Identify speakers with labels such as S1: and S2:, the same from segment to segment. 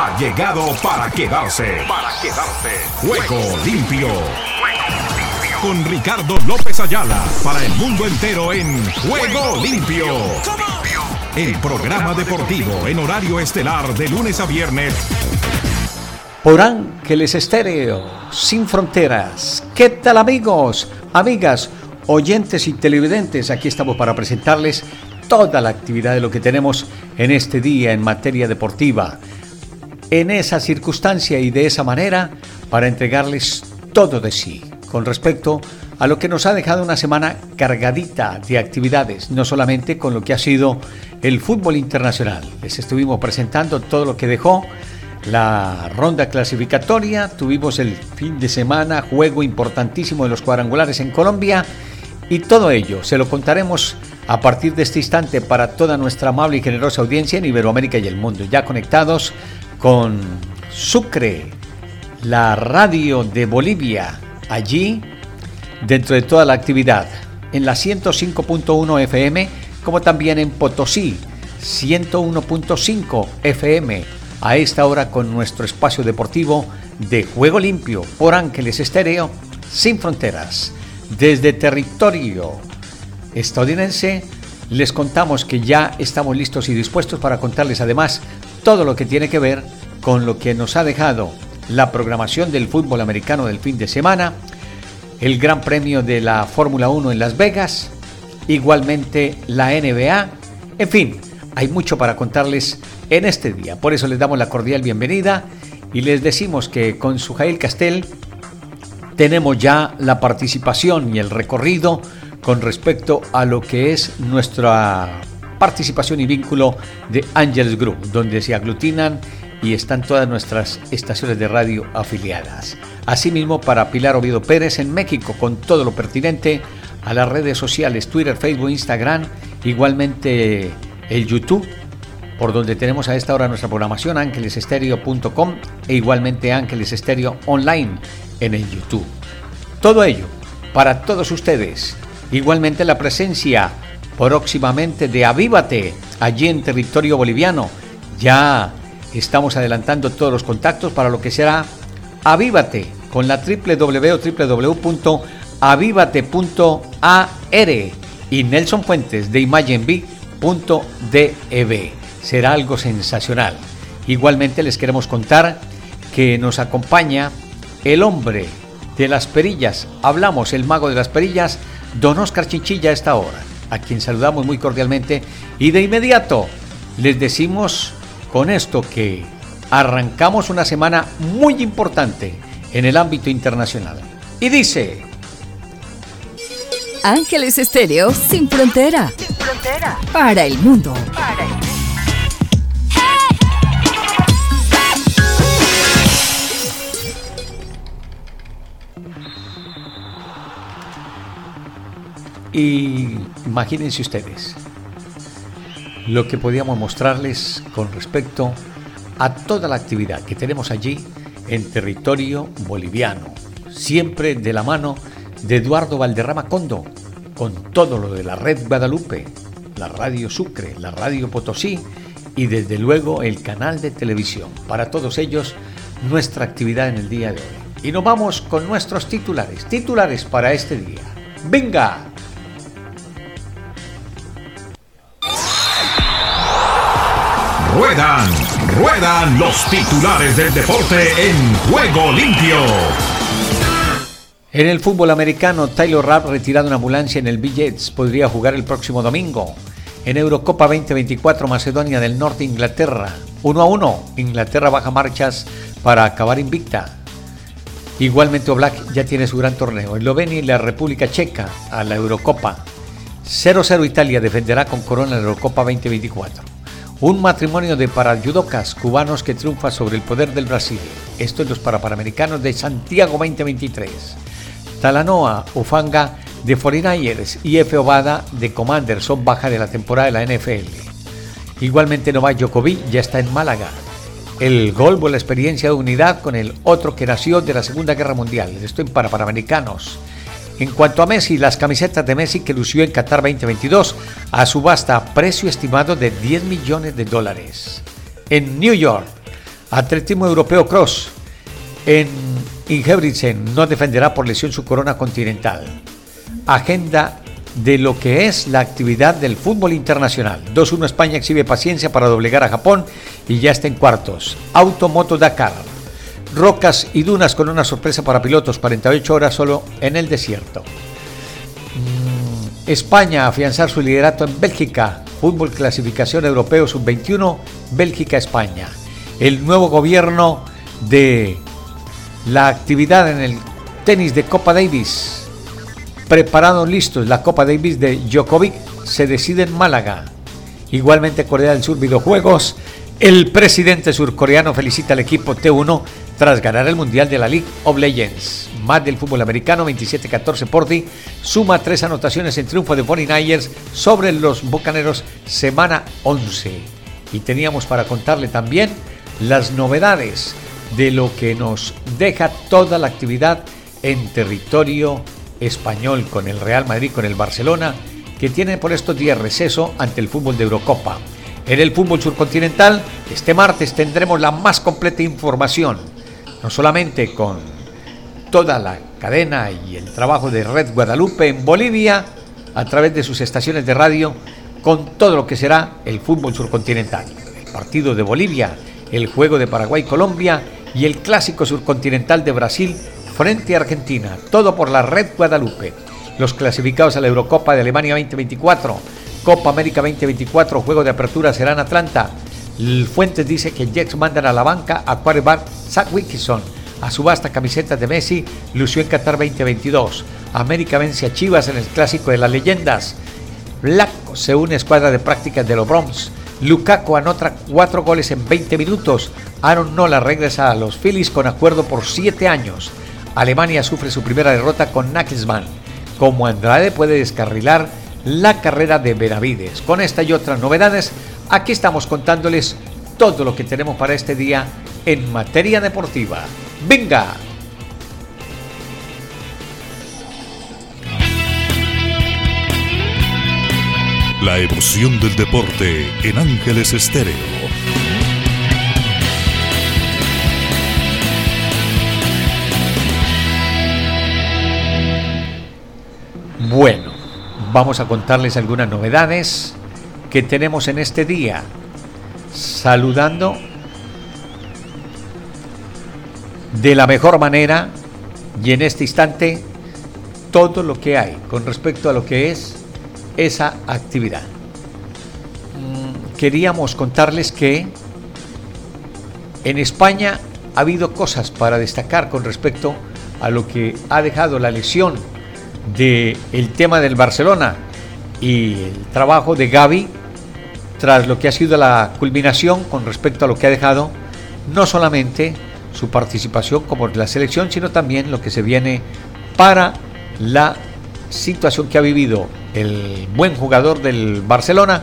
S1: ha llegado para quedarse. Para quedarse. Juego limpio. Con Ricardo López Ayala para el mundo entero en Juego limpio. El programa deportivo en horario estelar de lunes a viernes.
S2: Por Ángeles Estéreo, sin fronteras. ¿Qué tal amigos, amigas, oyentes y televidentes? Aquí estamos para presentarles toda la actividad de lo que tenemos en este día en materia deportiva. En esa circunstancia y de esa manera, para entregarles todo de sí con respecto a lo que nos ha dejado una semana cargadita de actividades, no solamente con lo que ha sido el fútbol internacional. Les estuvimos presentando todo lo que dejó la ronda clasificatoria, tuvimos el fin de semana, juego importantísimo de los cuadrangulares en Colombia. Y todo ello se lo contaremos a partir de este instante para toda nuestra amable y generosa audiencia en Iberoamérica y el mundo, ya conectados con Sucre, la radio de Bolivia, allí dentro de toda la actividad, en la 105.1 FM, como también en Potosí, 101.5 FM, a esta hora con nuestro espacio deportivo de Juego Limpio por Ángeles Estéreo, sin fronteras, desde territorio estadounidense, les contamos que ya estamos listos y dispuestos para contarles además todo lo que tiene que ver con lo que nos ha dejado la programación del fútbol americano del fin de semana, el Gran Premio de la Fórmula 1 en Las Vegas, igualmente la NBA, en fin, hay mucho para contarles en este día. Por eso les damos la cordial bienvenida y les decimos que con Sujail Castel tenemos ya la participación y el recorrido con respecto a lo que es nuestra participación y vínculo de Angels Group, donde se aglutinan y están todas nuestras estaciones de radio afiliadas. Asimismo, para Pilar Oviedo Pérez en México, con todo lo pertinente a las redes sociales, Twitter, Facebook, Instagram, igualmente el YouTube, por donde tenemos a esta hora nuestra programación, ángeles.estereo.com e igualmente Ángeles Estéreo Online en el YouTube. Todo ello para todos ustedes Igualmente la presencia próximamente de Avívate allí en territorio boliviano. Ya estamos adelantando todos los contactos para lo que será Avívate con la www.avivate.ar y Nelson Fuentes de imagenb.dev. Será algo sensacional. Igualmente les queremos contar que nos acompaña el hombre de las perillas. Hablamos, el mago de las perillas, don Oscar Chinchilla a esta hora, a quien saludamos muy cordialmente y de inmediato les decimos con esto que arrancamos una semana muy importante en el ámbito internacional. Y dice...
S3: Ángeles Estéreo sin frontera. Sin frontera. Para el mundo. Para el mundo.
S2: Y imagínense ustedes lo que podíamos mostrarles con respecto a toda la actividad que tenemos allí en territorio boliviano, siempre de la mano de Eduardo Valderrama Condo, con todo lo de la red Guadalupe, la radio Sucre, la radio Potosí y desde luego el canal de televisión. Para todos ellos, nuestra actividad en el día de hoy. Y nos vamos con nuestros titulares, titulares para este día. ¡Venga!
S1: Ruedan, ruedan los titulares del deporte en juego limpio.
S2: En el fútbol americano, Taylor Rapp retirado en ambulancia en el Billets podría jugar el próximo domingo. En Eurocopa 2024, Macedonia del Norte, Inglaterra. 1 a 1, Inglaterra baja marchas para acabar invicta. Igualmente Oblak ya tiene su gran torneo. Eslovenia y la República Checa a la Eurocopa. 0-0 Italia defenderá con Corona la Eurocopa 2024. Un matrimonio de parayudocas cubanos que triunfa sobre el poder del Brasil. Esto es los Parapanamericanos de Santiago 2023. Talanoa, Ufanga de 49ers y F. Obada de Commander son baja de la temporada de la NFL. Igualmente Novak Djokovic ya está en Málaga. El gol la experiencia de unidad con el otro que nació de la Segunda Guerra Mundial. Esto en Parapanamericanos. En cuanto a Messi, las camisetas de Messi que lució en Qatar 2022 a subasta precio estimado de 10 millones de dólares. En New York, Atletismo Europeo Cross. En Ingebrigtsen no defenderá por lesión su corona continental. Agenda de lo que es la actividad del fútbol internacional. 2-1 España exhibe paciencia para doblegar a Japón y ya está en cuartos. Automoto Dakar. Rocas y dunas con una sorpresa para pilotos, 48 horas solo en el desierto. Mm, España afianzar su liderato en Bélgica. Fútbol clasificación europeo sub-21, Bélgica-España. El nuevo gobierno de la actividad en el tenis de Copa Davis preparados listos. La Copa Davis de Djokovic se decide en Málaga. Igualmente Corea del Sur Videojuegos. El presidente surcoreano felicita al equipo T1 tras ganar el Mundial de la League of Legends. Más del fútbol americano, 27-14 por ti, suma tres anotaciones en triunfo de 49ers sobre los Bucaneros semana 11. Y teníamos para contarle también las novedades de lo que nos deja toda la actividad en territorio español con el Real Madrid, con el Barcelona, que tiene por estos días receso ante el fútbol de Eurocopa. En el fútbol surcontinental, este martes tendremos la más completa información, no solamente con toda la cadena y el trabajo de Red Guadalupe en Bolivia, a través de sus estaciones de radio, con todo lo que será el fútbol surcontinental. El partido de Bolivia, el juego de Paraguay-Colombia y el clásico surcontinental de Brasil frente a Argentina. Todo por la Red Guadalupe. Los clasificados a la Eurocopa de Alemania 2024, Copa América 2024, juego de apertura será en Atlanta. Fuentes dice que Jets mandan a la banca a quarterback Zach Wilkinson. A subasta camiseta de Messi lució en Qatar 2022. América vence a Chivas en el clásico de las leyendas. Blanco se une a escuadra de prácticas de los Bronx. Lukaku anota cuatro goles en 20 minutos. Aaron Nola regresa a los Phillies con acuerdo por siete años. Alemania sufre su primera derrota con Nagelsmann. Como Andrade puede descarrilar la carrera de Benavides. Con esta y otras novedades, aquí estamos contándoles todo lo que tenemos para este día en materia deportiva. ¡Venga!
S1: La emoción del deporte en Ángeles Estéreo.
S2: Bueno, vamos a contarles algunas novedades que tenemos en este día. Saludando de la mejor manera y en este instante todo lo que hay con respecto a lo que es esa actividad. Mm, queríamos contarles que en España ha habido cosas para destacar con respecto a lo que ha dejado la lesión del el tema del Barcelona y el trabajo de Gaby tras lo que ha sido la culminación con respecto a lo que ha dejado no solamente su participación como la selección, sino también lo que se viene para la situación que ha vivido el buen jugador del Barcelona,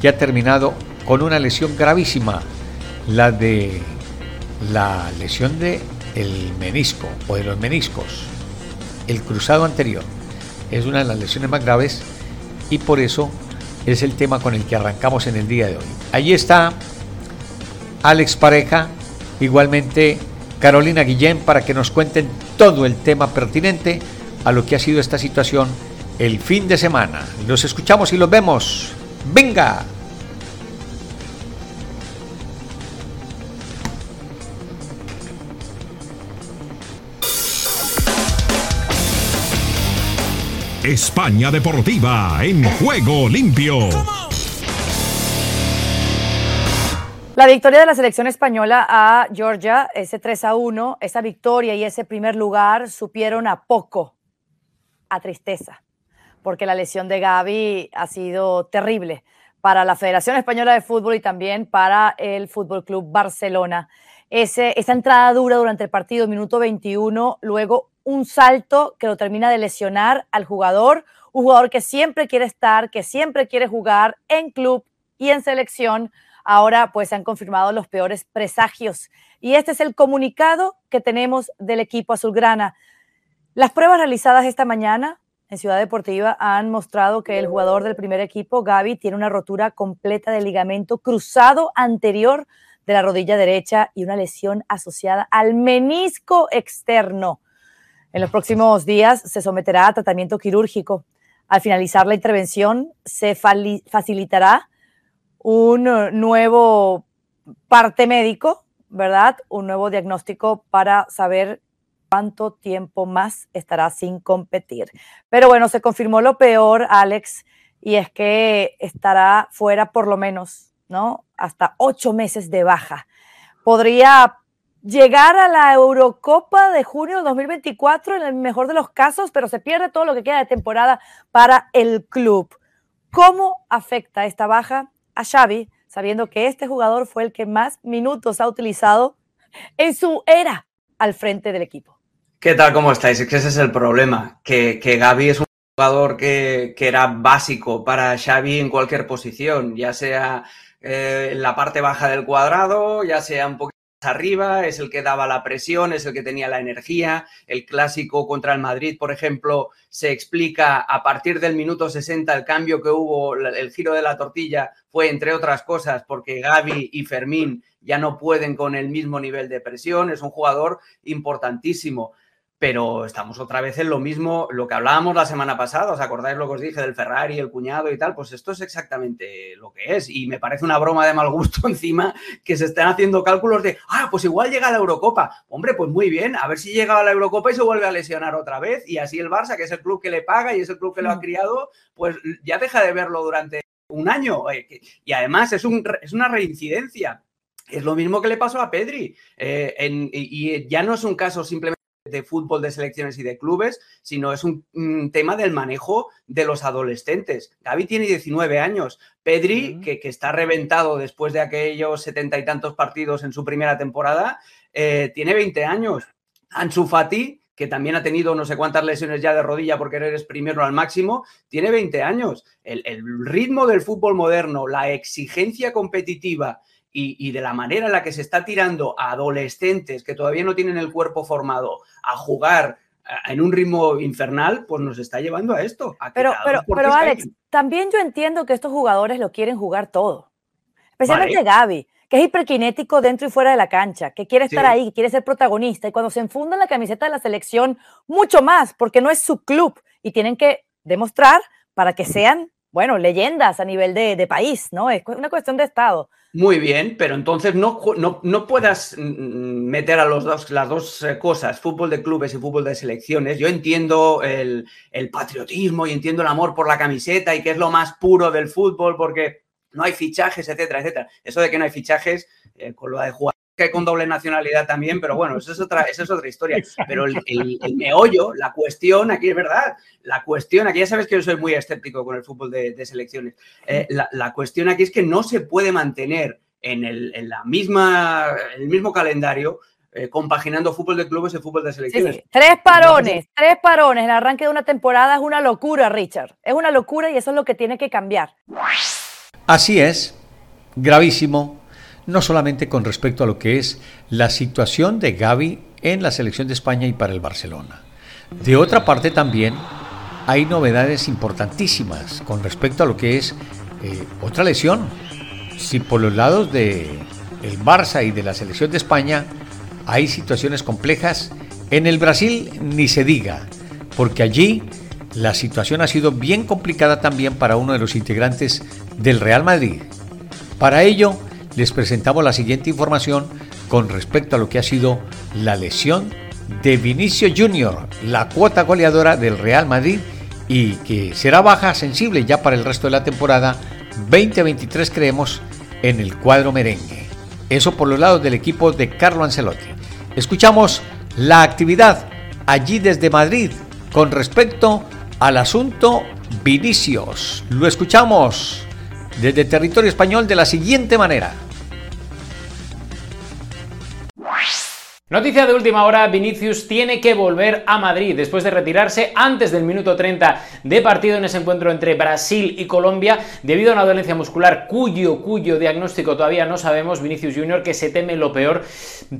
S2: que ha terminado con una lesión gravísima, la de la lesión de el menisco o de los meniscos, el cruzado anterior es una de las lesiones más graves y por eso es el tema con el que arrancamos en el día de hoy. Allí está Alex Pareja, igualmente Carolina Guillén, para que nos cuenten todo el tema pertinente a lo que ha sido esta situación el fin de semana. Los escuchamos y los vemos. ¡Venga!
S1: España Deportiva en juego limpio.
S4: La victoria de la selección española a Georgia, ese 3 a 1, esa victoria y ese primer lugar supieron a poco, a tristeza, porque la lesión de Gaby ha sido terrible para la Federación Española de Fútbol y también para el Fútbol Club Barcelona. Ese, esa entrada dura durante el partido, minuto 21, luego un salto que lo termina de lesionar al jugador, un jugador que siempre quiere estar, que siempre quiere jugar en club y en selección. Ahora pues se han confirmado los peores presagios y este es el comunicado que tenemos del equipo azulgrana. Las pruebas realizadas esta mañana en Ciudad Deportiva han mostrado que el jugador del primer equipo, Gaby, tiene una rotura completa del ligamento cruzado anterior de la rodilla derecha y una lesión asociada al menisco externo. En los próximos días se someterá a tratamiento quirúrgico. Al finalizar la intervención se facilitará un nuevo parte médico, ¿verdad? Un nuevo diagnóstico para saber cuánto tiempo más estará sin competir. Pero bueno, se confirmó lo peor, Alex, y es que estará fuera por lo menos, ¿no? Hasta ocho meses de baja. Podría llegar a la Eurocopa de junio de 2024 en el mejor de los casos, pero se pierde todo lo que queda de temporada para el club. ¿Cómo afecta esta baja a Xavi, sabiendo que este jugador fue el que más minutos ha utilizado en su era al frente del equipo?
S5: ¿Qué tal? ¿Cómo estáis? Es que ese es el problema, que, que Gaby es un jugador que, que, era básico para Xavi en cualquier posición, ya sea eh, en la parte baja del cuadrado, ya sea un poquito arriba, es el que daba la presión, es el que tenía la energía. El clásico contra el Madrid, por ejemplo, se explica a partir del minuto 60 el cambio que hubo, el giro de la tortilla fue, entre otras cosas, porque Gaby y Fermín ya no pueden con el mismo nivel de presión. Es un jugador importantísimo pero estamos otra vez en lo mismo, lo que hablábamos la semana pasada, ¿os acordáis lo que os dije del Ferrari, el cuñado y tal? Pues esto es exactamente lo que es y me parece una broma de mal gusto encima que se estén haciendo cálculos de, ah, pues igual llega a la Eurocopa. Hombre, pues muy bien, a ver si llega a la Eurocopa y se vuelve a lesionar otra vez y así el Barça, que es el club que le paga y es el club que lo ha mm. criado, pues ya deja de verlo durante un año eh, y además es, un, es una reincidencia. Es lo mismo que le pasó a Pedri. Eh, y ya no es un caso simplemente de fútbol de selecciones y de clubes, sino es un, tema del manejo de los adolescentes. Gaby tiene 19 años, Pedri, que, está reventado después de aquellos setenta y tantos partidos en su primera temporada, eh, tiene 20 años. Ansu Fati, que también ha tenido no sé cuántas lesiones ya de rodilla porque eres primero al máximo, tiene 20 años. el ritmo del fútbol moderno, la exigencia competitiva y, de la manera en la que se está tirando a adolescentes que todavía no tienen el cuerpo formado a jugar eh, en un ritmo infernal, pues nos está llevando a esto.
S4: pero, pero, pero Alex, también yo entiendo que estos jugadores lo quieren jugar todo. Especialmente Gaby, que es hiperkinético dentro y fuera de la cancha, que quiere estar ahí, quiere ser protagonista. Y cuando se enfunda en la camiseta de la selección, mucho más, porque no es su club. Y tienen que demostrar para que sean, bueno, leyendas a nivel de, de país, ¿no? Es una cuestión de Estado.
S5: Muy bien, pero entonces no, no, puedas mm, meter a los dos, las dos eh, cosas, fútbol de clubes y fútbol de selecciones. Yo entiendo el, patriotismo y entiendo el amor por la camiseta y que es lo más puro del fútbol porque no hay fichajes, etcétera, etcétera. Eso de que no hay fichajes, eh, con lo de jugar que con doble nacionalidad también, pero bueno, eso es otra, eso es otra historia. Pero el, meollo, la cuestión, aquí es verdad, la cuestión, aquí ya sabes que yo soy muy escéptico con el fútbol de, selecciones, eh, la, cuestión aquí es que no se puede mantener en el, la misma, el mismo calendario eh, compaginando fútbol de clubes y fútbol de selecciones.
S4: Tres parones, tres parones, el arranque de una temporada es una locura, Richard, es una locura y eso es lo que tiene que cambiar.
S2: Así es, gravísimo no solamente con respecto a lo que es la situación de Gaby en la selección de España y para el Barcelona. De otra parte también hay novedades importantísimas con respecto a lo que es eh, otra lesión. Si por los lados de el Barça y de la selección de España hay situaciones complejas, en el Brasil ni se diga, porque allí la situación ha sido bien complicada también para uno de los integrantes del Real Madrid. Para ello, les presentamos la siguiente información con respecto a lo que ha sido la lesión de Vinicio Junior, la cuota goleadora del Real Madrid y que será baja sensible ya para el resto de la temporada 2023 creemos en el cuadro merengue. Eso por los lados del equipo de Carlo Ancelotti. Escuchamos la actividad allí desde Madrid con respecto al asunto Vinicius. Lo escuchamos desde territorio español de la siguiente manera.
S6: Noticia de última hora, Vinicius tiene que volver a Madrid después de retirarse antes del minuto 30 de partido en ese encuentro entre Brasil y Colombia. Debido a una dolencia muscular cuyo, cuyo diagnóstico todavía no sabemos, Vinicius Junior que se teme lo peor,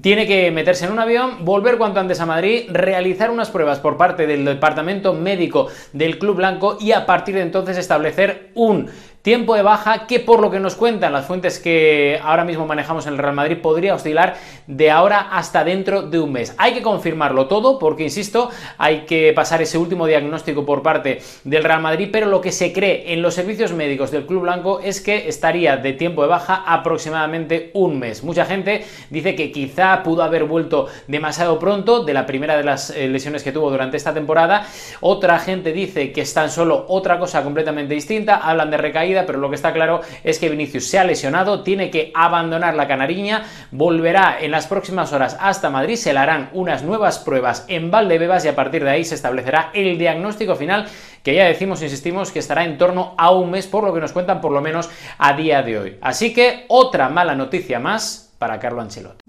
S6: tiene que meterse en un avión, volver cuanto antes a Madrid, realizar unas pruebas por parte del departamento médico del Club Blanco y a partir de entonces establecer un tiempo de baja que por lo que nos cuentan las fuentes que ahora mismo manejamos en el Real Madrid podría oscilar de ahora hasta dentro de un mes. Hay que confirmarlo todo porque, insisto, hay que pasar ese último diagnóstico por parte del Real Madrid, pero lo que se cree en los servicios médicos del Club Blanco es que estaría de tiempo de baja aproximadamente un mes. Mucha gente dice que quizá pudo haber vuelto demasiado pronto de la primera de las eh, lesiones que tuvo durante esta temporada. Otra gente dice que es tan solo otra cosa completamente distinta, hablan de recaída, pero lo que está claro es que Vinicius se ha lesionado, tiene que abandonar la canariña, volverá en las próximas horas hasta Madrid, se le harán unas nuevas pruebas en Valdebebas y a partir de ahí se establecerá el diagnóstico final que ya decimos, insistimos, que estará en torno a un mes por lo que nos cuentan por lo menos a día de hoy. Así que otra mala noticia más para Carlo Ancelotti.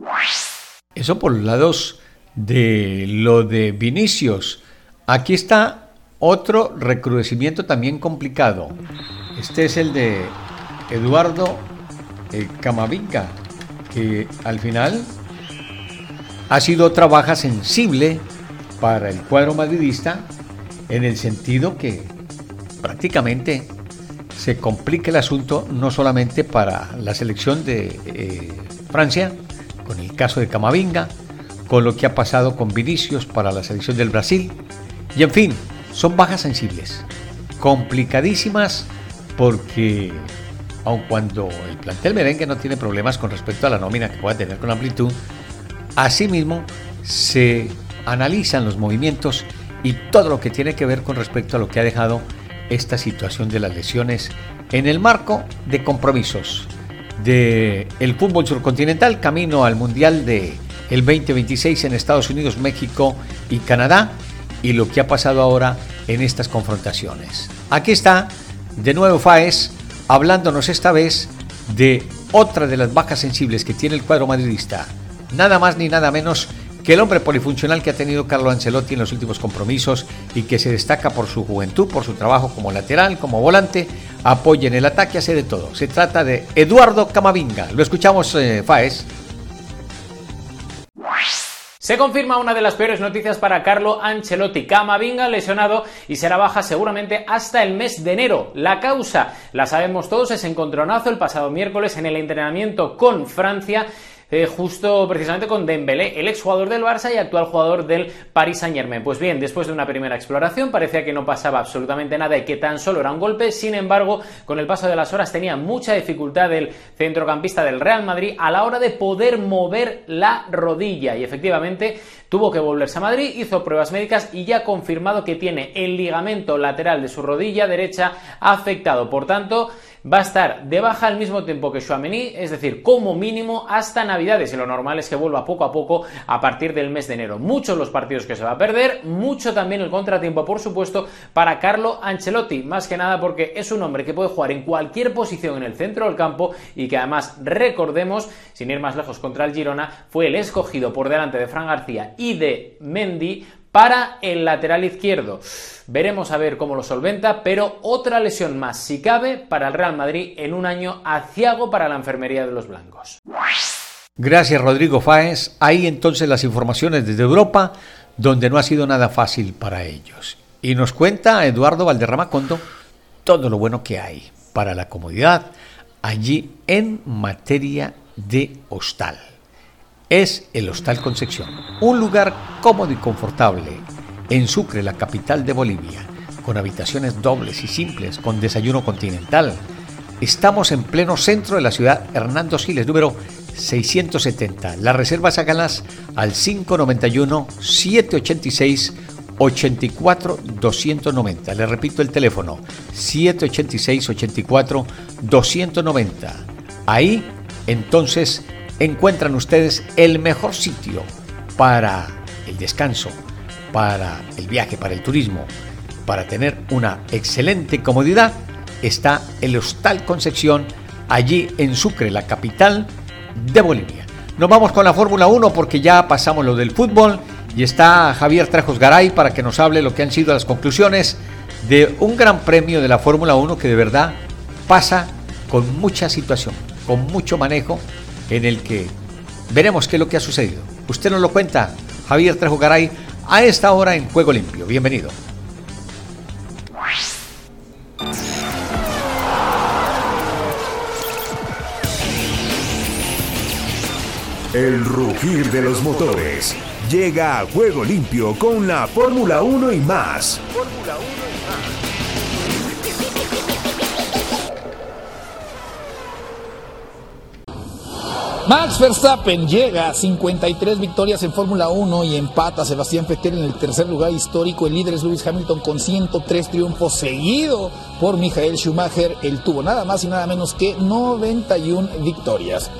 S2: Eso por los lados de lo de Vinicius. Aquí está otro recrudecimiento también complicado. Este es el de Eduardo eh, Camavinga, que al final ha sido otra baja sensible para el cuadro madridista en el sentido que prácticamente se complica el asunto no solamente para la selección de eh, Francia, con el caso de Camavinga, con lo que ha pasado con Vinicius para la selección del Brasil, y en fin, son bajas sensibles, complicadísimas porque aun cuando el plantel merengue no tiene problemas con respecto a la nómina que pueda tener con amplitud, asimismo se analizan los movimientos y todo lo que tiene que ver con respecto a lo que ha dejado esta situación de las lesiones en el marco de compromisos del el fútbol surcontinental camino al Mundial de el 2026 en Estados Unidos, México y Canadá y lo que ha pasado ahora en estas confrontaciones. Aquí está de nuevo Faes hablándonos esta vez de otra de las bajas sensibles que tiene el cuadro madridista, nada más ni nada menos que el hombre polifuncional que ha tenido Carlo Ancelotti en los últimos compromisos y que se destaca por su juventud, por su trabajo como lateral, como volante, apoya en el ataque, hace de todo. Se trata de Eduardo Camavinga. Lo escuchamos, eh, Faes.
S6: Se confirma una de las peores noticias para Carlo Ancelotti. Camavinga lesionado y será baja seguramente hasta el mes de enero. La causa, la sabemos todos, es encontronazo el pasado miércoles en el entrenamiento con Francia eh, justo precisamente con Dembélé, el exjugador del Barça y actual jugador del Paris Saint-Germain. Pues bien, después de una primera exploración parecía que no pasaba absolutamente nada y que tan solo era un golpe, sin embargo, con el paso de las horas tenía mucha dificultad el centrocampista del Real Madrid a la hora de poder mover la rodilla y efectivamente tuvo que volverse a Madrid, hizo pruebas médicas y ya ha confirmado que tiene el ligamento lateral de su rodilla derecha afectado. Por tanto, va a estar de baja al mismo tiempo que Chouameni, es decir, como mínimo hasta Navidades y lo normal es que vuelva poco a poco a partir del mes de enero. Muchos los partidos que se va a perder, mucho también el contratiempo, por supuesto, para Carlo Ancelotti, más que nada porque es un hombre que puede jugar en cualquier posición en el centro del campo y que además recordemos, sin ir más lejos contra el Girona, fue el escogido por delante de Fran García y de Mendy para el lateral izquierdo. Veremos a ver cómo lo solventa, pero otra lesión más, si cabe, para el Real Madrid en un año aciago para la enfermería de los blancos.
S2: Gracias Rodrigo Fáez. Ahí entonces las informaciones desde Europa, donde no ha sido nada fácil para ellos. Y nos cuenta Eduardo Valderrama Condo todo lo bueno que hay para la comodidad allí en materia de hostal es el Hostal Concepción, un lugar cómodo y confortable en Sucre, la capital de Bolivia, con habitaciones dobles y simples, con desayuno continental. Estamos en pleno centro de la ciudad Hernando Siles, número 670. Las reservas háganlas al 591-786. 84 290. Le repito el teléfono 786 84 290. Ahí entonces encuentran ustedes el mejor sitio para el descanso, para el viaje, para el turismo, para tener una excelente comodidad, está el Hostal Concepción, allí en Sucre, la capital de Bolivia. Nos vamos con la Fórmula 1 porque ya pasamos lo del fútbol y está Javier Trajos Garay para que nos hable lo que han sido las conclusiones de un gran premio de la Fórmula 1 que de verdad pasa con mucha situación, con mucho manejo en el que veremos qué es lo que ha sucedido. Usted nos lo cuenta, Javier Trejogaray, a esta hora en Juego Limpio. Bienvenido.
S1: El rugir de los motores llega a Juego Limpio con la Fórmula 1 y más. Fórmula 1
S7: Max Verstappen llega a 53 victorias en Fórmula 1 y empata a Sebastián Vettel en el tercer lugar histórico. El líder es Lewis Hamilton con 103 triunfos seguido por Michael Schumacher. Él tuvo nada más y nada menos que 91 victorias.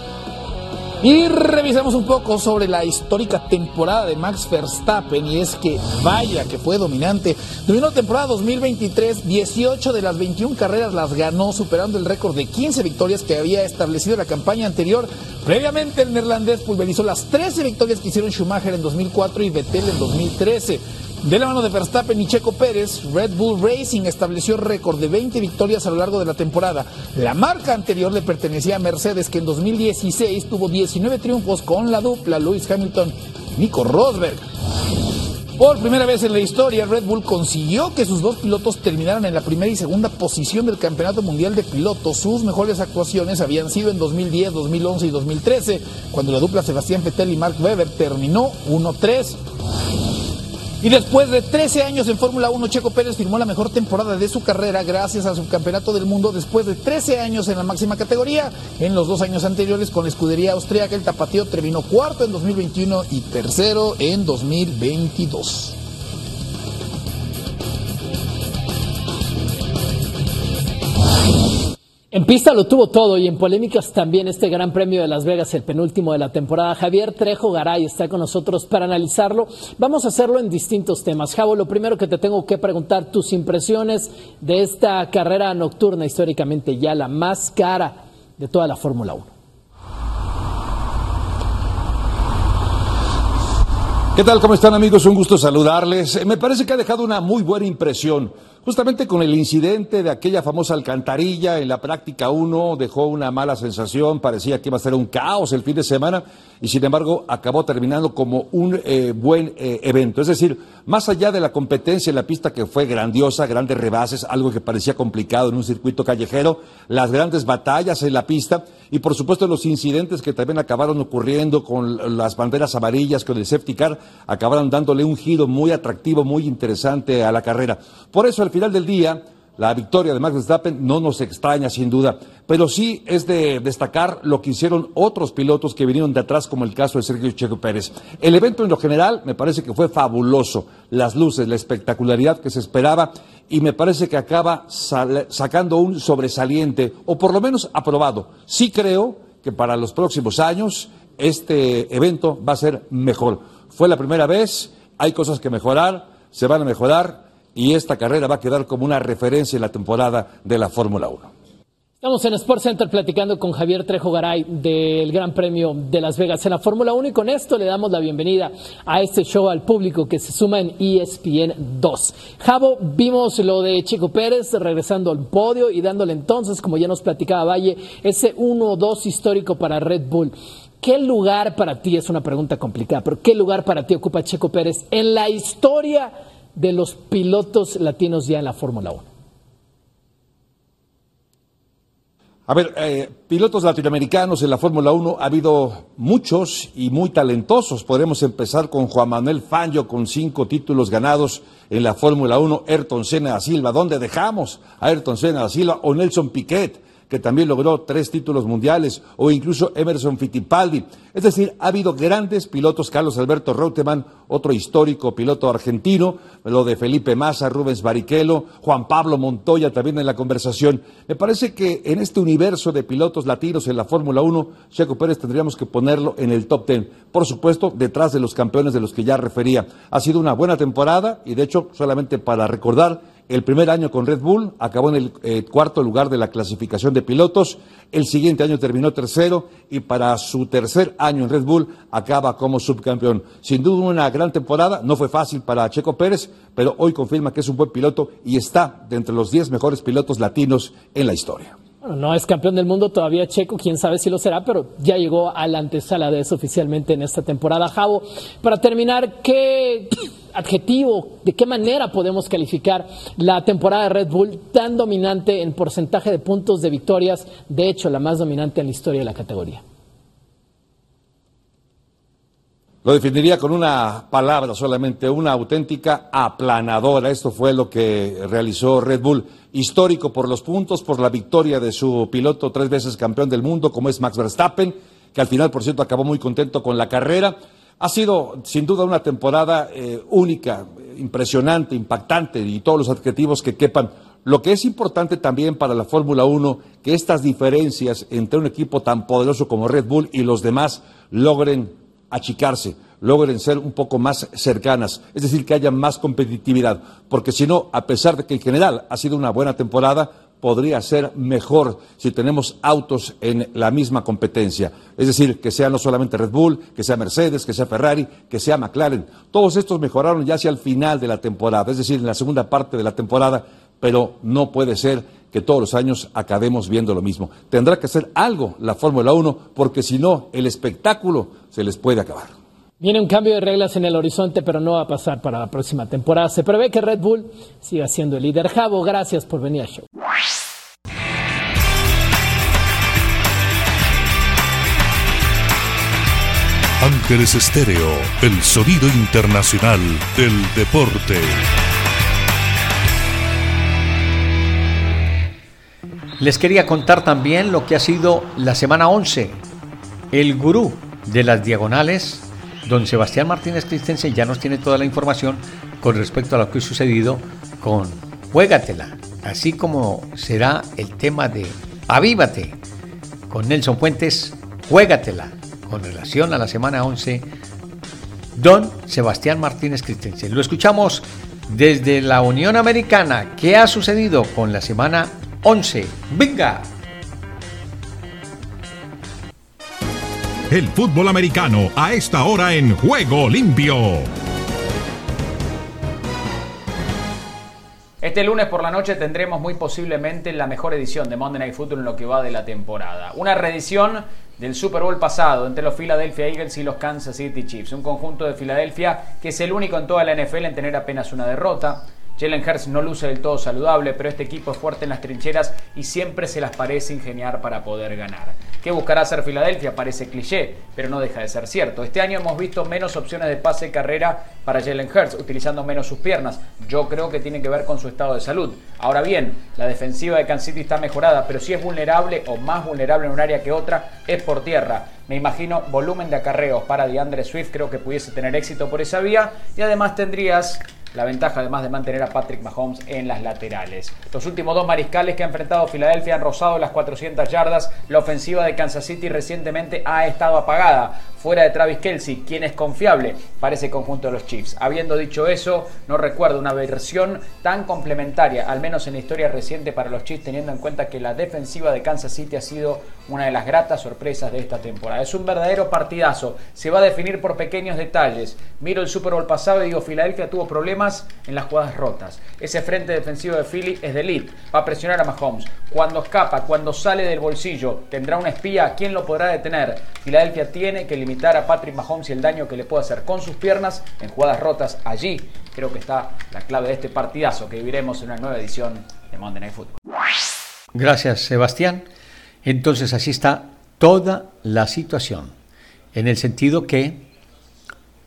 S7: Y revisamos un poco sobre la histórica temporada de Max Verstappen y es que vaya que fue dominante. Dominó temporada 2023, 18 de las 21 carreras las ganó, superando el récord de 15 victorias que había establecido la campaña anterior. Previamente el neerlandés pulverizó las 13 victorias que hicieron Schumacher en 2004 y Vettel en 2013. De la mano de Verstappen y Checo Pérez, Red Bull Racing estableció récord de 20 victorias a lo largo de la temporada. La marca anterior le pertenecía a Mercedes, que en 2016 tuvo 19 triunfos con la dupla Lewis Hamilton-Nico Rosberg. Por primera vez en la historia, Red Bull consiguió que sus dos pilotos terminaran en la primera y segunda posición del Campeonato Mundial de Pilotos. Sus mejores actuaciones habían sido en 2010, 2011 y 2013, cuando la dupla Sebastián Vettel y Mark Webber terminó 1-3. Y después de 13 años en Fórmula 1, Checo Pérez firmó la mejor temporada de su carrera gracias a su campeonato del mundo después de 13 años en la máxima categoría. En los dos años anteriores con la escudería austríaca, el tapatío terminó cuarto en 2021 y tercero en 2022.
S8: En pista lo tuvo todo y en polémicas también este Gran Premio de Las Vegas, el penúltimo de la temporada. Javier Trejo Garay está con nosotros para analizarlo. Vamos a hacerlo en distintos temas. Javo, lo primero que te tengo que preguntar, tus impresiones de esta carrera nocturna históricamente ya la más cara de toda la Fórmula 1.
S9: ¿Qué tal? ¿Cómo están amigos? Un gusto saludarles. Me parece que ha dejado una muy buena impresión. Justamente con el incidente de aquella famosa alcantarilla en la práctica 1 dejó una mala sensación, parecía que iba a ser un caos el fin de semana y sin embargo acabó terminando como un eh, buen eh, evento. Es decir, más allá de la competencia en la pista que fue grandiosa, grandes rebases, algo que parecía complicado en un circuito callejero, las grandes batallas en la pista y por supuesto los incidentes que también acabaron ocurriendo con las banderas amarillas, con el safety car, acabaron dándole un giro muy atractivo, muy interesante a la carrera. Por eso al final del día, la victoria de Max Verstappen no nos extraña sin duda, pero sí es de destacar lo que hicieron otros pilotos que vinieron de atrás, como el caso de Sergio Checo Pérez. El evento en lo general me parece que fue fabuloso, las luces, la espectacularidad que se esperaba y me parece que acaba sacando un sobresaliente o por lo menos aprobado. Sí creo que para los próximos años este evento va a ser mejor. Fue la primera vez, hay cosas que mejorar, se van a mejorar y esta carrera va a quedar como una referencia en la temporada de la Fórmula 1.
S8: Estamos en Sports Center platicando con Javier Trejo Garay del Gran Premio de Las Vegas en la Fórmula 1 y con esto le damos la bienvenida a este show al público que se suma en ESPN 2. Javo, vimos lo de Chico Pérez regresando al podio y dándole entonces, como ya nos platicaba Valle, ese 1-2 histórico para Red Bull. ¿Qué lugar para ti, es una pregunta complicada, pero qué lugar para ti ocupa Checo Pérez en la historia de los pilotos latinos ya en la Fórmula 1?
S9: A ver, eh, pilotos latinoamericanos en la Fórmula 1 ha habido muchos y muy talentosos. Podemos empezar con Juan Manuel Fangio con cinco títulos ganados en la Fórmula 1, Ayrton Senna da Silva. ¿Dónde dejamos a Ayrton Senna da Silva o Nelson Piquet? Que también logró tres títulos mundiales, o incluso Emerson Fittipaldi. Es decir, ha habido grandes pilotos, Carlos Alberto Reutemann, otro histórico piloto argentino, lo de Felipe Massa, Rubens Barrichello, Juan Pablo Montoya también en la conversación. Me parece que en este universo de pilotos latinos en la Fórmula 1, Checo Pérez tendríamos que ponerlo en el top ten. Por supuesto, detrás de los campeones de los que ya refería. Ha sido una buena temporada y de hecho, solamente para recordar, el primer año con Red Bull acabó en el eh, cuarto lugar de la clasificación de pilotos. El siguiente año terminó tercero y para su tercer año en Red Bull acaba como subcampeón. Sin duda una gran temporada. No fue fácil para Checo Pérez, pero hoy confirma que es un buen piloto y está entre los diez mejores pilotos latinos en la historia.
S8: No es campeón del mundo todavía Checo, quién sabe si lo será, pero ya llegó a la antesala de eso oficialmente en esta temporada. Javo, para terminar, ¿qué adjetivo, de qué manera podemos calificar la temporada de Red Bull tan dominante en porcentaje de puntos de victorias, de hecho la más dominante en la historia de la categoría.
S9: Lo definiría con una palabra solamente, una auténtica aplanadora. Esto fue lo que realizó Red Bull, histórico por los puntos, por la victoria de su piloto tres veces campeón del mundo, como es Max Verstappen, que al final, por cierto, acabó muy contento con la carrera. Ha sido, sin duda, una temporada eh, única, impresionante, impactante y todos los adjetivos que quepan. Lo que es importante también para la Fórmula 1, que estas diferencias entre un equipo tan poderoso como Red Bull y los demás logren achicarse, logren ser un poco más cercanas, es decir, que haya más competitividad, porque si no, a pesar de que en general ha sido una buena temporada, podría ser mejor si tenemos autos en la misma competencia. Es decir, que sea no solamente Red Bull, que sea Mercedes, que sea Ferrari, que sea McLaren. Todos estos mejoraron ya hacia el final de la temporada, es decir, en la segunda parte de la temporada, pero no puede ser que todos los años acabemos viendo lo mismo. Tendrá que hacer algo la Fórmula 1 porque si no, el espectáculo se les puede acabar.
S8: Viene un cambio de reglas en el horizonte, pero no va a pasar para la próxima temporada. Se prevé que Red Bull siga siendo el líder. Javo, gracias por venir al show.
S10: Ángeles Estéreo, el sonido internacional del deporte.
S2: Les quería contar también lo que ha sido la semana 11. El gurú de las diagonales, don Sebastián Martínez Cristense, ya nos tiene toda la información con respecto a lo que ha sucedido con Juégatela, así como será el tema de Avívate con Nelson Fuentes, Juégatela, con relación a la semana 11, don Sebastián Martínez Cristense. Lo escuchamos desde la Unión Americana. ¿Qué ha sucedido con la semana 11. ¡Venga!
S10: El fútbol americano a esta hora en Juego Limpio.
S11: Este lunes por la noche tendremos muy posiblemente la mejor edición de Monday Night Football en lo que va de la temporada. Una reedición del Super Bowl pasado entre los Philadelphia Eagles y los Kansas City Chiefs. Un conjunto de Filadelfia que es el único en toda la NFL en tener apenas una derrota. Jalen Hurts no luce del todo saludable, pero este equipo es fuerte en las trincheras y siempre se las parece ingeniar para poder ganar. ¿Qué buscará hacer Filadelfia? Parece cliché, pero no deja de ser cierto. Este año hemos visto menos opciones de pase y carrera para Jalen Hurts, utilizando menos sus piernas. Yo creo que tiene que ver con su estado de salud. Ahora bien, la defensiva de Kansas City está mejorada, pero si es vulnerable o más vulnerable en un área que otra, es por tierra. Me imagino volumen de acarreos para DeAndre Swift, creo que pudiese tener éxito por esa vía. Y además tendrías la ventaja además de mantener a Patrick Mahomes en las laterales. Los últimos dos mariscales que ha enfrentado Filadelfia han rozado las 400 yardas. La ofensiva de Kansas City recientemente ha estado apagada fuera de Travis Kelsey, quien es confiable para ese conjunto de los Chiefs. Habiendo dicho eso, no recuerdo una versión tan complementaria, al menos en la historia reciente para los Chiefs, teniendo en cuenta que la defensiva de Kansas City ha sido una de las gratas sorpresas de esta temporada. Es un verdadero partidazo, se va a definir por pequeños detalles. Miro el Super Bowl pasado y digo, Filadelfia tuvo problemas en las jugadas rotas. Ese frente defensivo de Philly es de elite, va a presionar a Mahomes. Cuando escapa, cuando sale del bolsillo, tendrá una espía, ¿quién lo podrá detener? Filadelfia tiene que limitar a Patrick Mahomes y el daño que le puede hacer con sus piernas en jugadas rotas allí. Creo que está la clave de este partidazo que viviremos en una nueva edición de Monday Night Football.
S2: Gracias, Sebastián. Entonces así está toda la situación, en el sentido que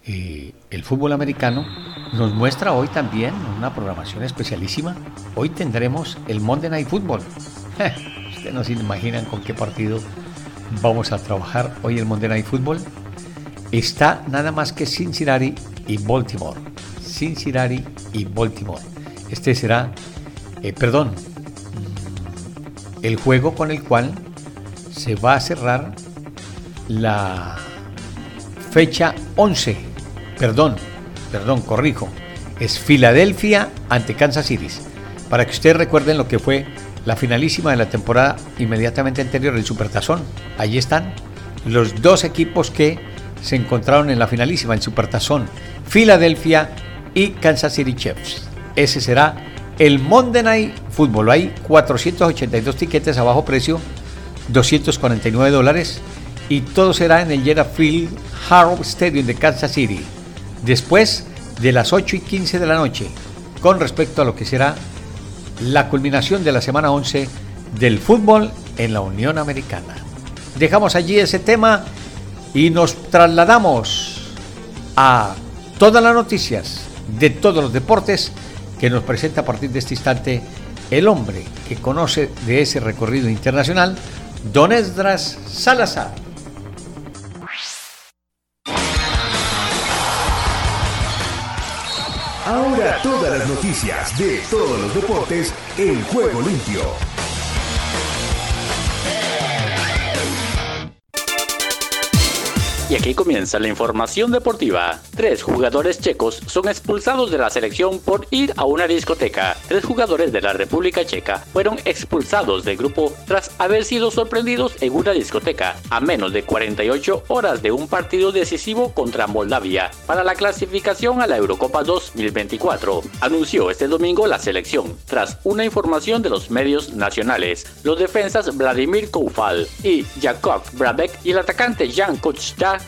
S2: eh, el fútbol americano nos muestra hoy también una programación especialísima. Hoy tendremos el Monday Night Football. Ustedes no se imaginan con qué partido vamos a trabajar hoy el Monday Night Football. Está nada más que Cincinnati y Baltimore. Cincinnati y Baltimore. Este será, eh, perdón, el juego con el cual se va a cerrar la fecha 11. Perdón, perdón, corrijo. Es Filadelfia ante Kansas City. Para que ustedes recuerden lo que fue la finalísima de la temporada inmediatamente anterior del Supertazón. Allí están los dos equipos que se encontraron en la finalísima, el Supertazón. Filadelfia y Kansas City Chiefs. Ese será el Monday Night Football. Hay 482 tiquetes a bajo precio, 249 dólares. Y todo será en el Yera Field Harrow Stadium de Kansas City. Después de las 8 y 15 de la noche, con respecto a lo que será la culminación de la semana 11 del fútbol en la Unión Americana. Dejamos allí ese tema y nos trasladamos a todas las noticias de todos los deportes que nos presenta a partir de este instante el hombre que conoce de ese recorrido internacional, Don Esdras Salazar.
S1: Ahora todas las noticias de todos los deportes en juego limpio.
S12: Y aquí comienza la información deportiva. Tres jugadores checos son expulsados de la selección por ir a una discoteca. Tres jugadores de la República Checa fueron expulsados del grupo tras haber sido sorprendidos en una discoteca a menos de 48 horas de un partido decisivo contra Moldavia para la clasificación a la Eurocopa 2024. Anunció este domingo la selección tras una información de los medios nacionales. Los defensas Vladimir Koufal y Jakov Brabek y el atacante Jan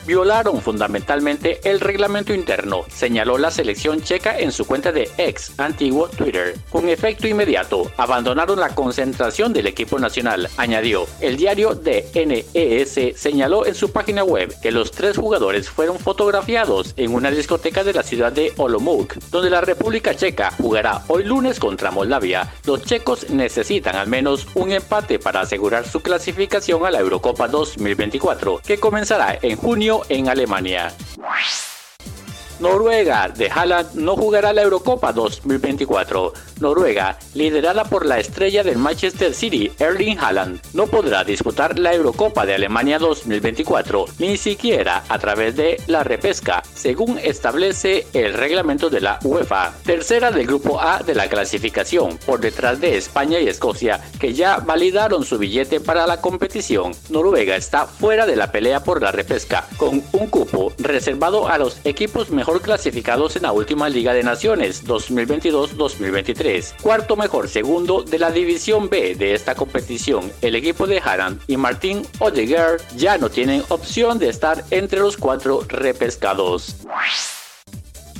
S12: Violaron fundamentalmente el reglamento interno, señaló la selección checa en su cuenta de ex antiguo Twitter. Con efecto inmediato, abandonaron la concentración del equipo nacional, añadió. El diario DNES señaló en su página web que los tres jugadores fueron fotografiados en una discoteca de la ciudad de Olomouc, donde la República Checa jugará hoy lunes contra Moldavia. Los checos necesitan al menos un empate para asegurar su clasificación a la Eurocopa 2024, que comenzará en junio en Alemania. Noruega de Haaland no jugará la Eurocopa 2024. Noruega, liderada por la estrella del Manchester City, Erling Haaland, no podrá disputar la Eurocopa de Alemania 2024, ni siquiera a través de la repesca, según establece el reglamento de la UEFA. Tercera del grupo A de la clasificación, por detrás de España y Escocia, que ya validaron su billete para la competición. Noruega está fuera de la pelea por la repesca, con un cupo reservado a los equipos mejor clasificados en la última Liga de Naciones 2022-2023. Cuarto mejor segundo de la División B de esta competición, el equipo de Harand y Martín Odegaard ya no tienen opción de estar entre los cuatro repescados.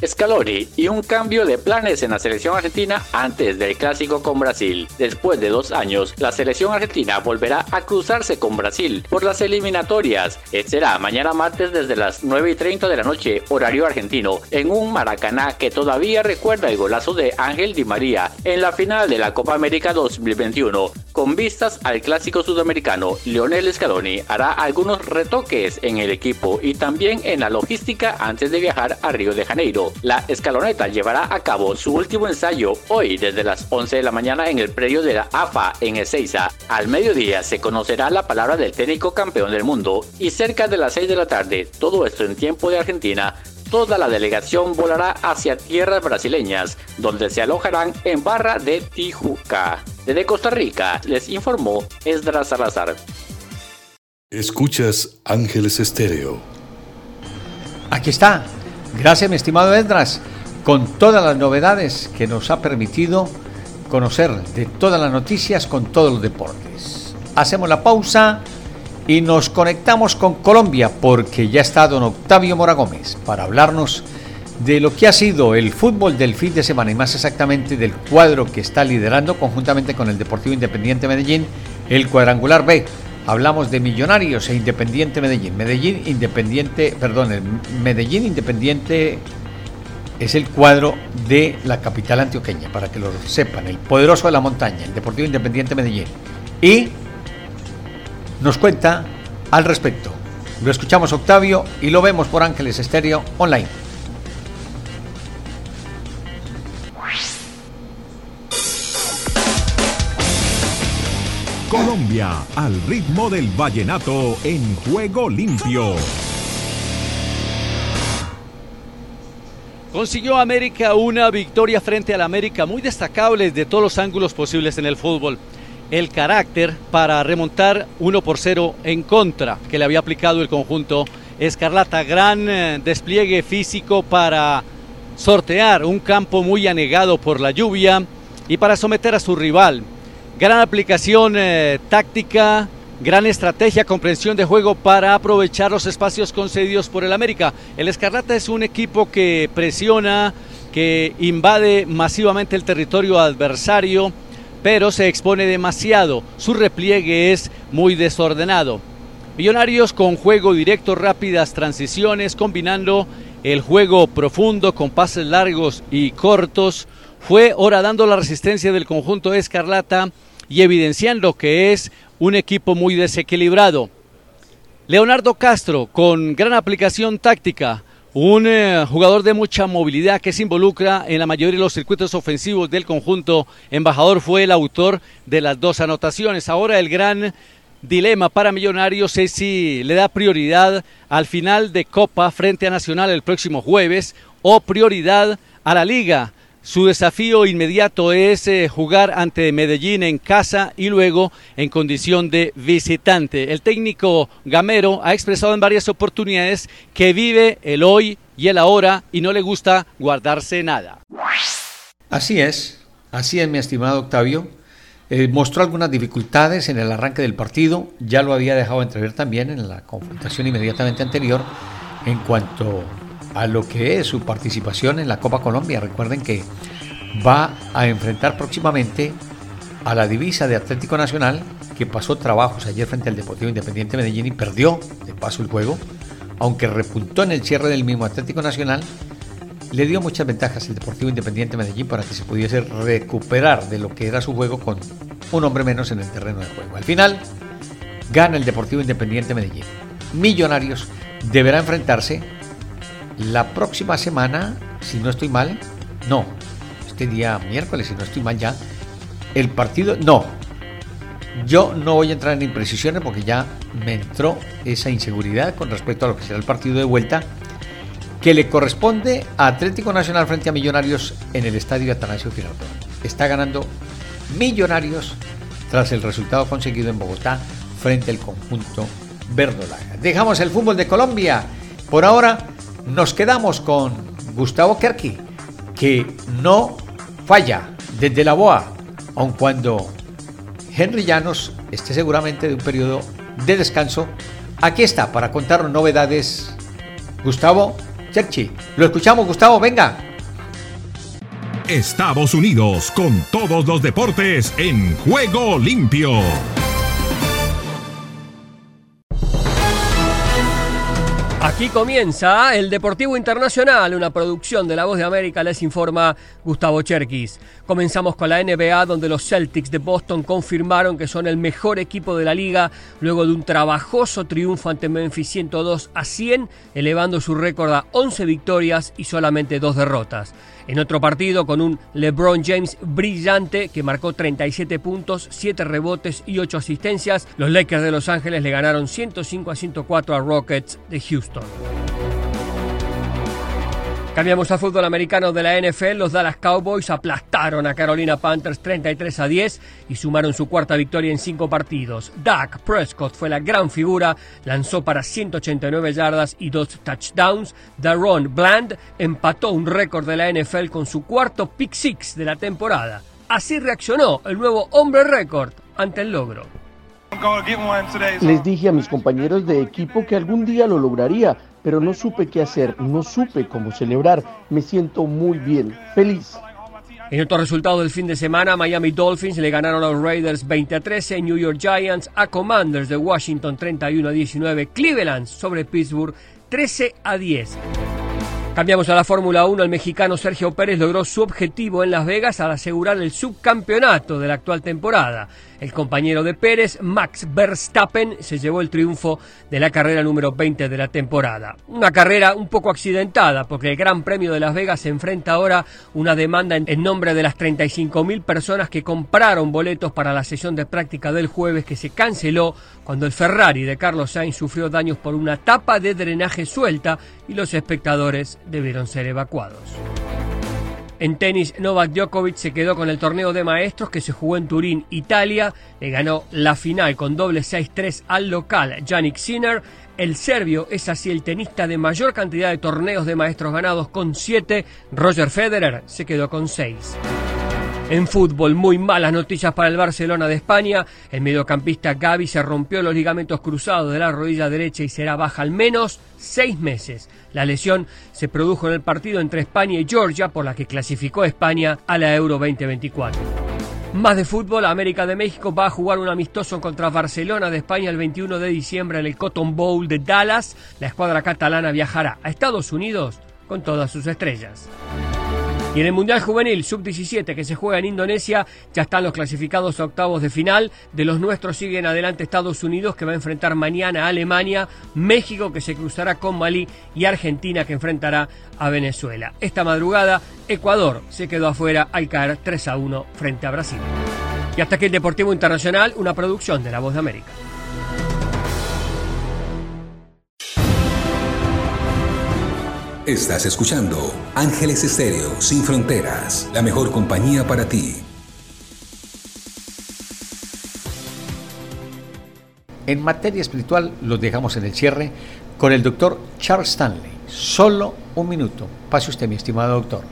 S12: Scaloni y un cambio de planes en la selección argentina antes del clásico con Brasil. Después de dos años, la selección argentina volverá a cruzarse con Brasil por las eliminatorias. Será mañana martes desde las 9 y 30 de la noche, horario argentino, en un Maracaná que todavía recuerda el golazo de Ángel Di María en la final de la Copa América 2021. Con vistas al clásico sudamericano, Lionel Scaloni hará algunos retoques en el equipo y también en la logística antes de viajar a Río de Janeiro. La escaloneta llevará a cabo su último ensayo hoy desde las 11 de la mañana en el predio de la AFA en Ezeiza. Al mediodía se conocerá la palabra del técnico campeón del mundo y cerca de las 6 de la tarde, todo esto en tiempo de Argentina, toda la delegación volará hacia tierras brasileñas, donde se alojarán en Barra de Tijuca. Desde Costa Rica les informó Esdras Salazar.
S1: Escuchas Ángeles Estéreo.
S2: Aquí está Gracias, mi estimado Edras, con todas las novedades que nos ha permitido conocer de todas las noticias con todos los deportes. Hacemos la pausa y nos conectamos con Colombia porque ya está don Octavio Mora Gómez para hablarnos de lo que ha sido el fútbol del fin de semana y más exactamente del cuadro que está liderando conjuntamente con el Deportivo Independiente Medellín, el cuadrangular B hablamos de Millonarios e Independiente Medellín. Medellín Independiente, perdón, Medellín Independiente es el cuadro de la capital antioqueña, para que lo sepan, el poderoso de la montaña, el Deportivo Independiente Medellín. Y nos cuenta al respecto. Lo escuchamos Octavio y lo vemos por Ángeles Estéreo Online.
S1: Al ritmo del vallenato en juego limpio.
S13: Consiguió América una victoria frente al América muy destacable de todos los ángulos posibles en el fútbol. El carácter para remontar 1 por 0 en contra que le había aplicado el conjunto Escarlata. Gran eh, despliegue físico para sortear un campo muy anegado por la lluvia y para someter a su rival. Gran aplicación eh, táctica, gran estrategia, comprensión de juego para aprovechar los espacios concedidos por el América. El Escarlata es un equipo que presiona, que invade masivamente el territorio adversario, pero se expone demasiado. Su repliegue es muy desordenado. Millonarios con juego directo, rápidas transiciones, combinando el juego profundo con pases largos y cortos, fue horadando la resistencia del conjunto escarlata y evidenciando que es un equipo muy desequilibrado. Leonardo Castro, con gran aplicación táctica, un eh, jugador de mucha movilidad que se involucra en la mayoría de los circuitos ofensivos del conjunto embajador, fue el autor de las dos anotaciones. Ahora el gran dilema para Millonarios es si le da prioridad al final de Copa frente a Nacional el próximo jueves o prioridad a la liga. Su desafío inmediato es eh, jugar ante Medellín en casa y luego en condición de visitante. El técnico Gamero ha expresado en varias oportunidades que vive el hoy y el ahora y no le gusta guardarse nada.
S2: Así es, así es mi estimado Octavio. Eh, mostró algunas dificultades en el arranque del partido, ya lo había dejado entrever también en la confrontación inmediatamente anterior en cuanto a lo que es su participación en la Copa Colombia. Recuerden que va a enfrentar próximamente a la divisa de Atlético Nacional, que pasó trabajos ayer frente al Deportivo Independiente Medellín y perdió de paso el juego, aunque repuntó en el cierre del mismo Atlético Nacional, le dio muchas ventajas el Deportivo Independiente Medellín para que se pudiese recuperar de lo que era su juego con un hombre menos en el terreno de juego. Al final, gana el Deportivo Independiente Medellín. Millonarios deberá enfrentarse la próxima semana, si no estoy mal, no, este día miércoles, si no estoy mal ya, el partido, no, yo no voy a entrar en imprecisiones porque ya me entró esa inseguridad con respecto a lo que será el partido de vuelta que le corresponde a Atlético Nacional frente a Millonarios en el estadio Atanasio Girardot. Está ganando Millonarios tras el resultado conseguido en Bogotá frente al conjunto verdolaga. Dejamos el fútbol de Colombia. Por ahora nos quedamos con Gustavo Kerki, que no falla desde la BOA, aun cuando Henry Llanos esté seguramente de un periodo de descanso. Aquí está para contarnos novedades. Gustavo Cherchi, lo escuchamos, Gustavo, venga.
S1: Estados Unidos con todos los deportes en juego limpio.
S14: Aquí comienza el Deportivo Internacional, una producción de La Voz de América, les informa Gustavo Cherkis. Comenzamos con la NBA, donde los Celtics de Boston confirmaron que son el mejor equipo de la liga luego de un trabajoso triunfo ante Memphis 102 a 100, elevando su récord a 11 victorias y solamente dos derrotas. En otro partido, con un LeBron James brillante que marcó 37 puntos, 7 rebotes y 8 asistencias, los Lakers de Los Ángeles le ganaron 105 a 104 a Rockets de Houston. Cambiamos al fútbol americano de la NFL. Los Dallas Cowboys aplastaron a Carolina Panthers 33 a 10 y sumaron su cuarta victoria en cinco partidos. Dak Prescott fue la gran figura, lanzó para 189 yardas y dos touchdowns. Daron Bland empató un récord de la NFL con su cuarto pick six de la temporada. Así reaccionó el nuevo hombre récord ante el logro.
S15: Les dije a mis compañeros de equipo que algún día lo lograría pero no supe qué hacer, no supe cómo celebrar. Me siento muy bien, feliz.
S14: En otro resultado del fin de semana, Miami Dolphins le ganaron a los Raiders 20 a 13, New York Giants a Commanders de Washington 31 a 19, Cleveland sobre Pittsburgh 13 a 10. Cambiamos a la Fórmula 1. El mexicano Sergio Pérez logró su objetivo en Las Vegas al asegurar el subcampeonato de la actual temporada. El compañero de Pérez, Max Verstappen, se llevó el triunfo de la carrera número 20 de la temporada. Una carrera un poco accidentada porque el Gran Premio de Las Vegas se enfrenta ahora una demanda en nombre de las 35.000 personas que compraron boletos para la sesión de práctica del jueves que se canceló cuando el Ferrari de Carlos Sainz sufrió daños por una tapa de drenaje suelta y los espectadores debieron ser evacuados. En tenis, Novak Djokovic se quedó con el torneo de maestros que se jugó en Turín, Italia. Le ganó la final con doble 6-3 al local Yannick Sinner. El serbio es así el tenista de mayor cantidad de torneos de maestros ganados con 7. Roger Federer se quedó con 6. En fútbol, muy malas noticias para el Barcelona de España. El mediocampista Gaby se rompió los ligamentos cruzados de la rodilla derecha y será baja al menos seis meses. La lesión se produjo en el partido entre España y Georgia, por la que clasificó España a la Euro 2024. Más de fútbol, América de México va a jugar un amistoso contra Barcelona de España el 21 de diciembre en el Cotton Bowl de Dallas. La escuadra catalana viajará a Estados Unidos con todas sus estrellas. Y en el Mundial Juvenil Sub-17 que se juega en Indonesia, ya están los clasificados a octavos de final. De los nuestros siguen adelante Estados Unidos que va a enfrentar mañana a Alemania, México que se cruzará con Malí y Argentina que enfrentará a Venezuela. Esta madrugada Ecuador se quedó afuera al caer 3 a 1 frente a Brasil. Y hasta aquí el Deportivo Internacional, una producción de La Voz de América.
S1: Estás escuchando Ángeles Estéreo Sin Fronteras, la mejor compañía para ti.
S2: En materia espiritual los dejamos en el cierre con el doctor Charles Stanley. Solo un minuto. Pase usted, mi estimado doctor.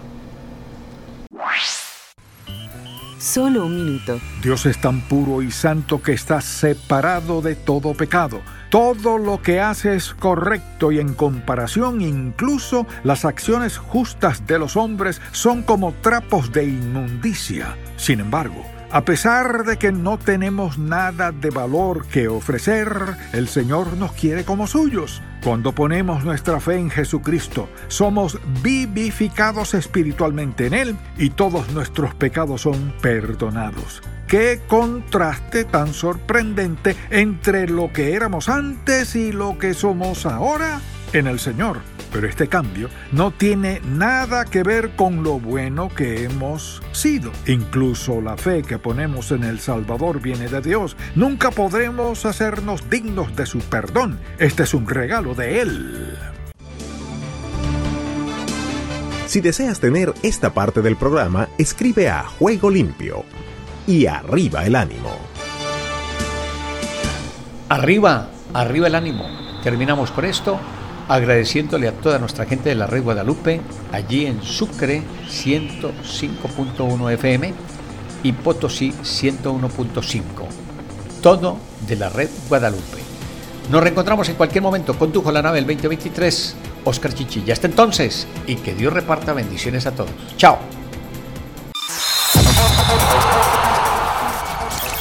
S16: Solo un minuto.
S17: Dios es tan puro y santo que está separado de todo pecado. Todo lo que hace es correcto y en comparación incluso las acciones justas de los hombres son como trapos de inmundicia. Sin embargo, a pesar de que no tenemos nada de valor que ofrecer, el Señor nos quiere como suyos. Cuando ponemos nuestra fe en Jesucristo, somos vivificados espiritualmente en Él y todos nuestros pecados son perdonados. Qué contraste tan sorprendente entre lo que éramos antes y lo que somos ahora en el Señor. Pero este cambio no tiene nada que ver con lo bueno que hemos sido. Incluso la fe que ponemos en el Salvador viene de Dios. Nunca podremos hacernos dignos de su perdón. Este es un regalo de Él.
S1: Si deseas tener esta parte del programa, escribe a Juego Limpio y arriba el ánimo.
S2: Arriba, arriba el ánimo. Terminamos con esto agradeciéndole a toda nuestra gente de la red Guadalupe, allí en Sucre 105.1 FM y Potosí 101.5. Todo de la red Guadalupe. Nos reencontramos en cualquier momento. Condujo la nave el 2023, Oscar Chichilla. Hasta entonces, y que Dios reparta bendiciones a todos. Chao.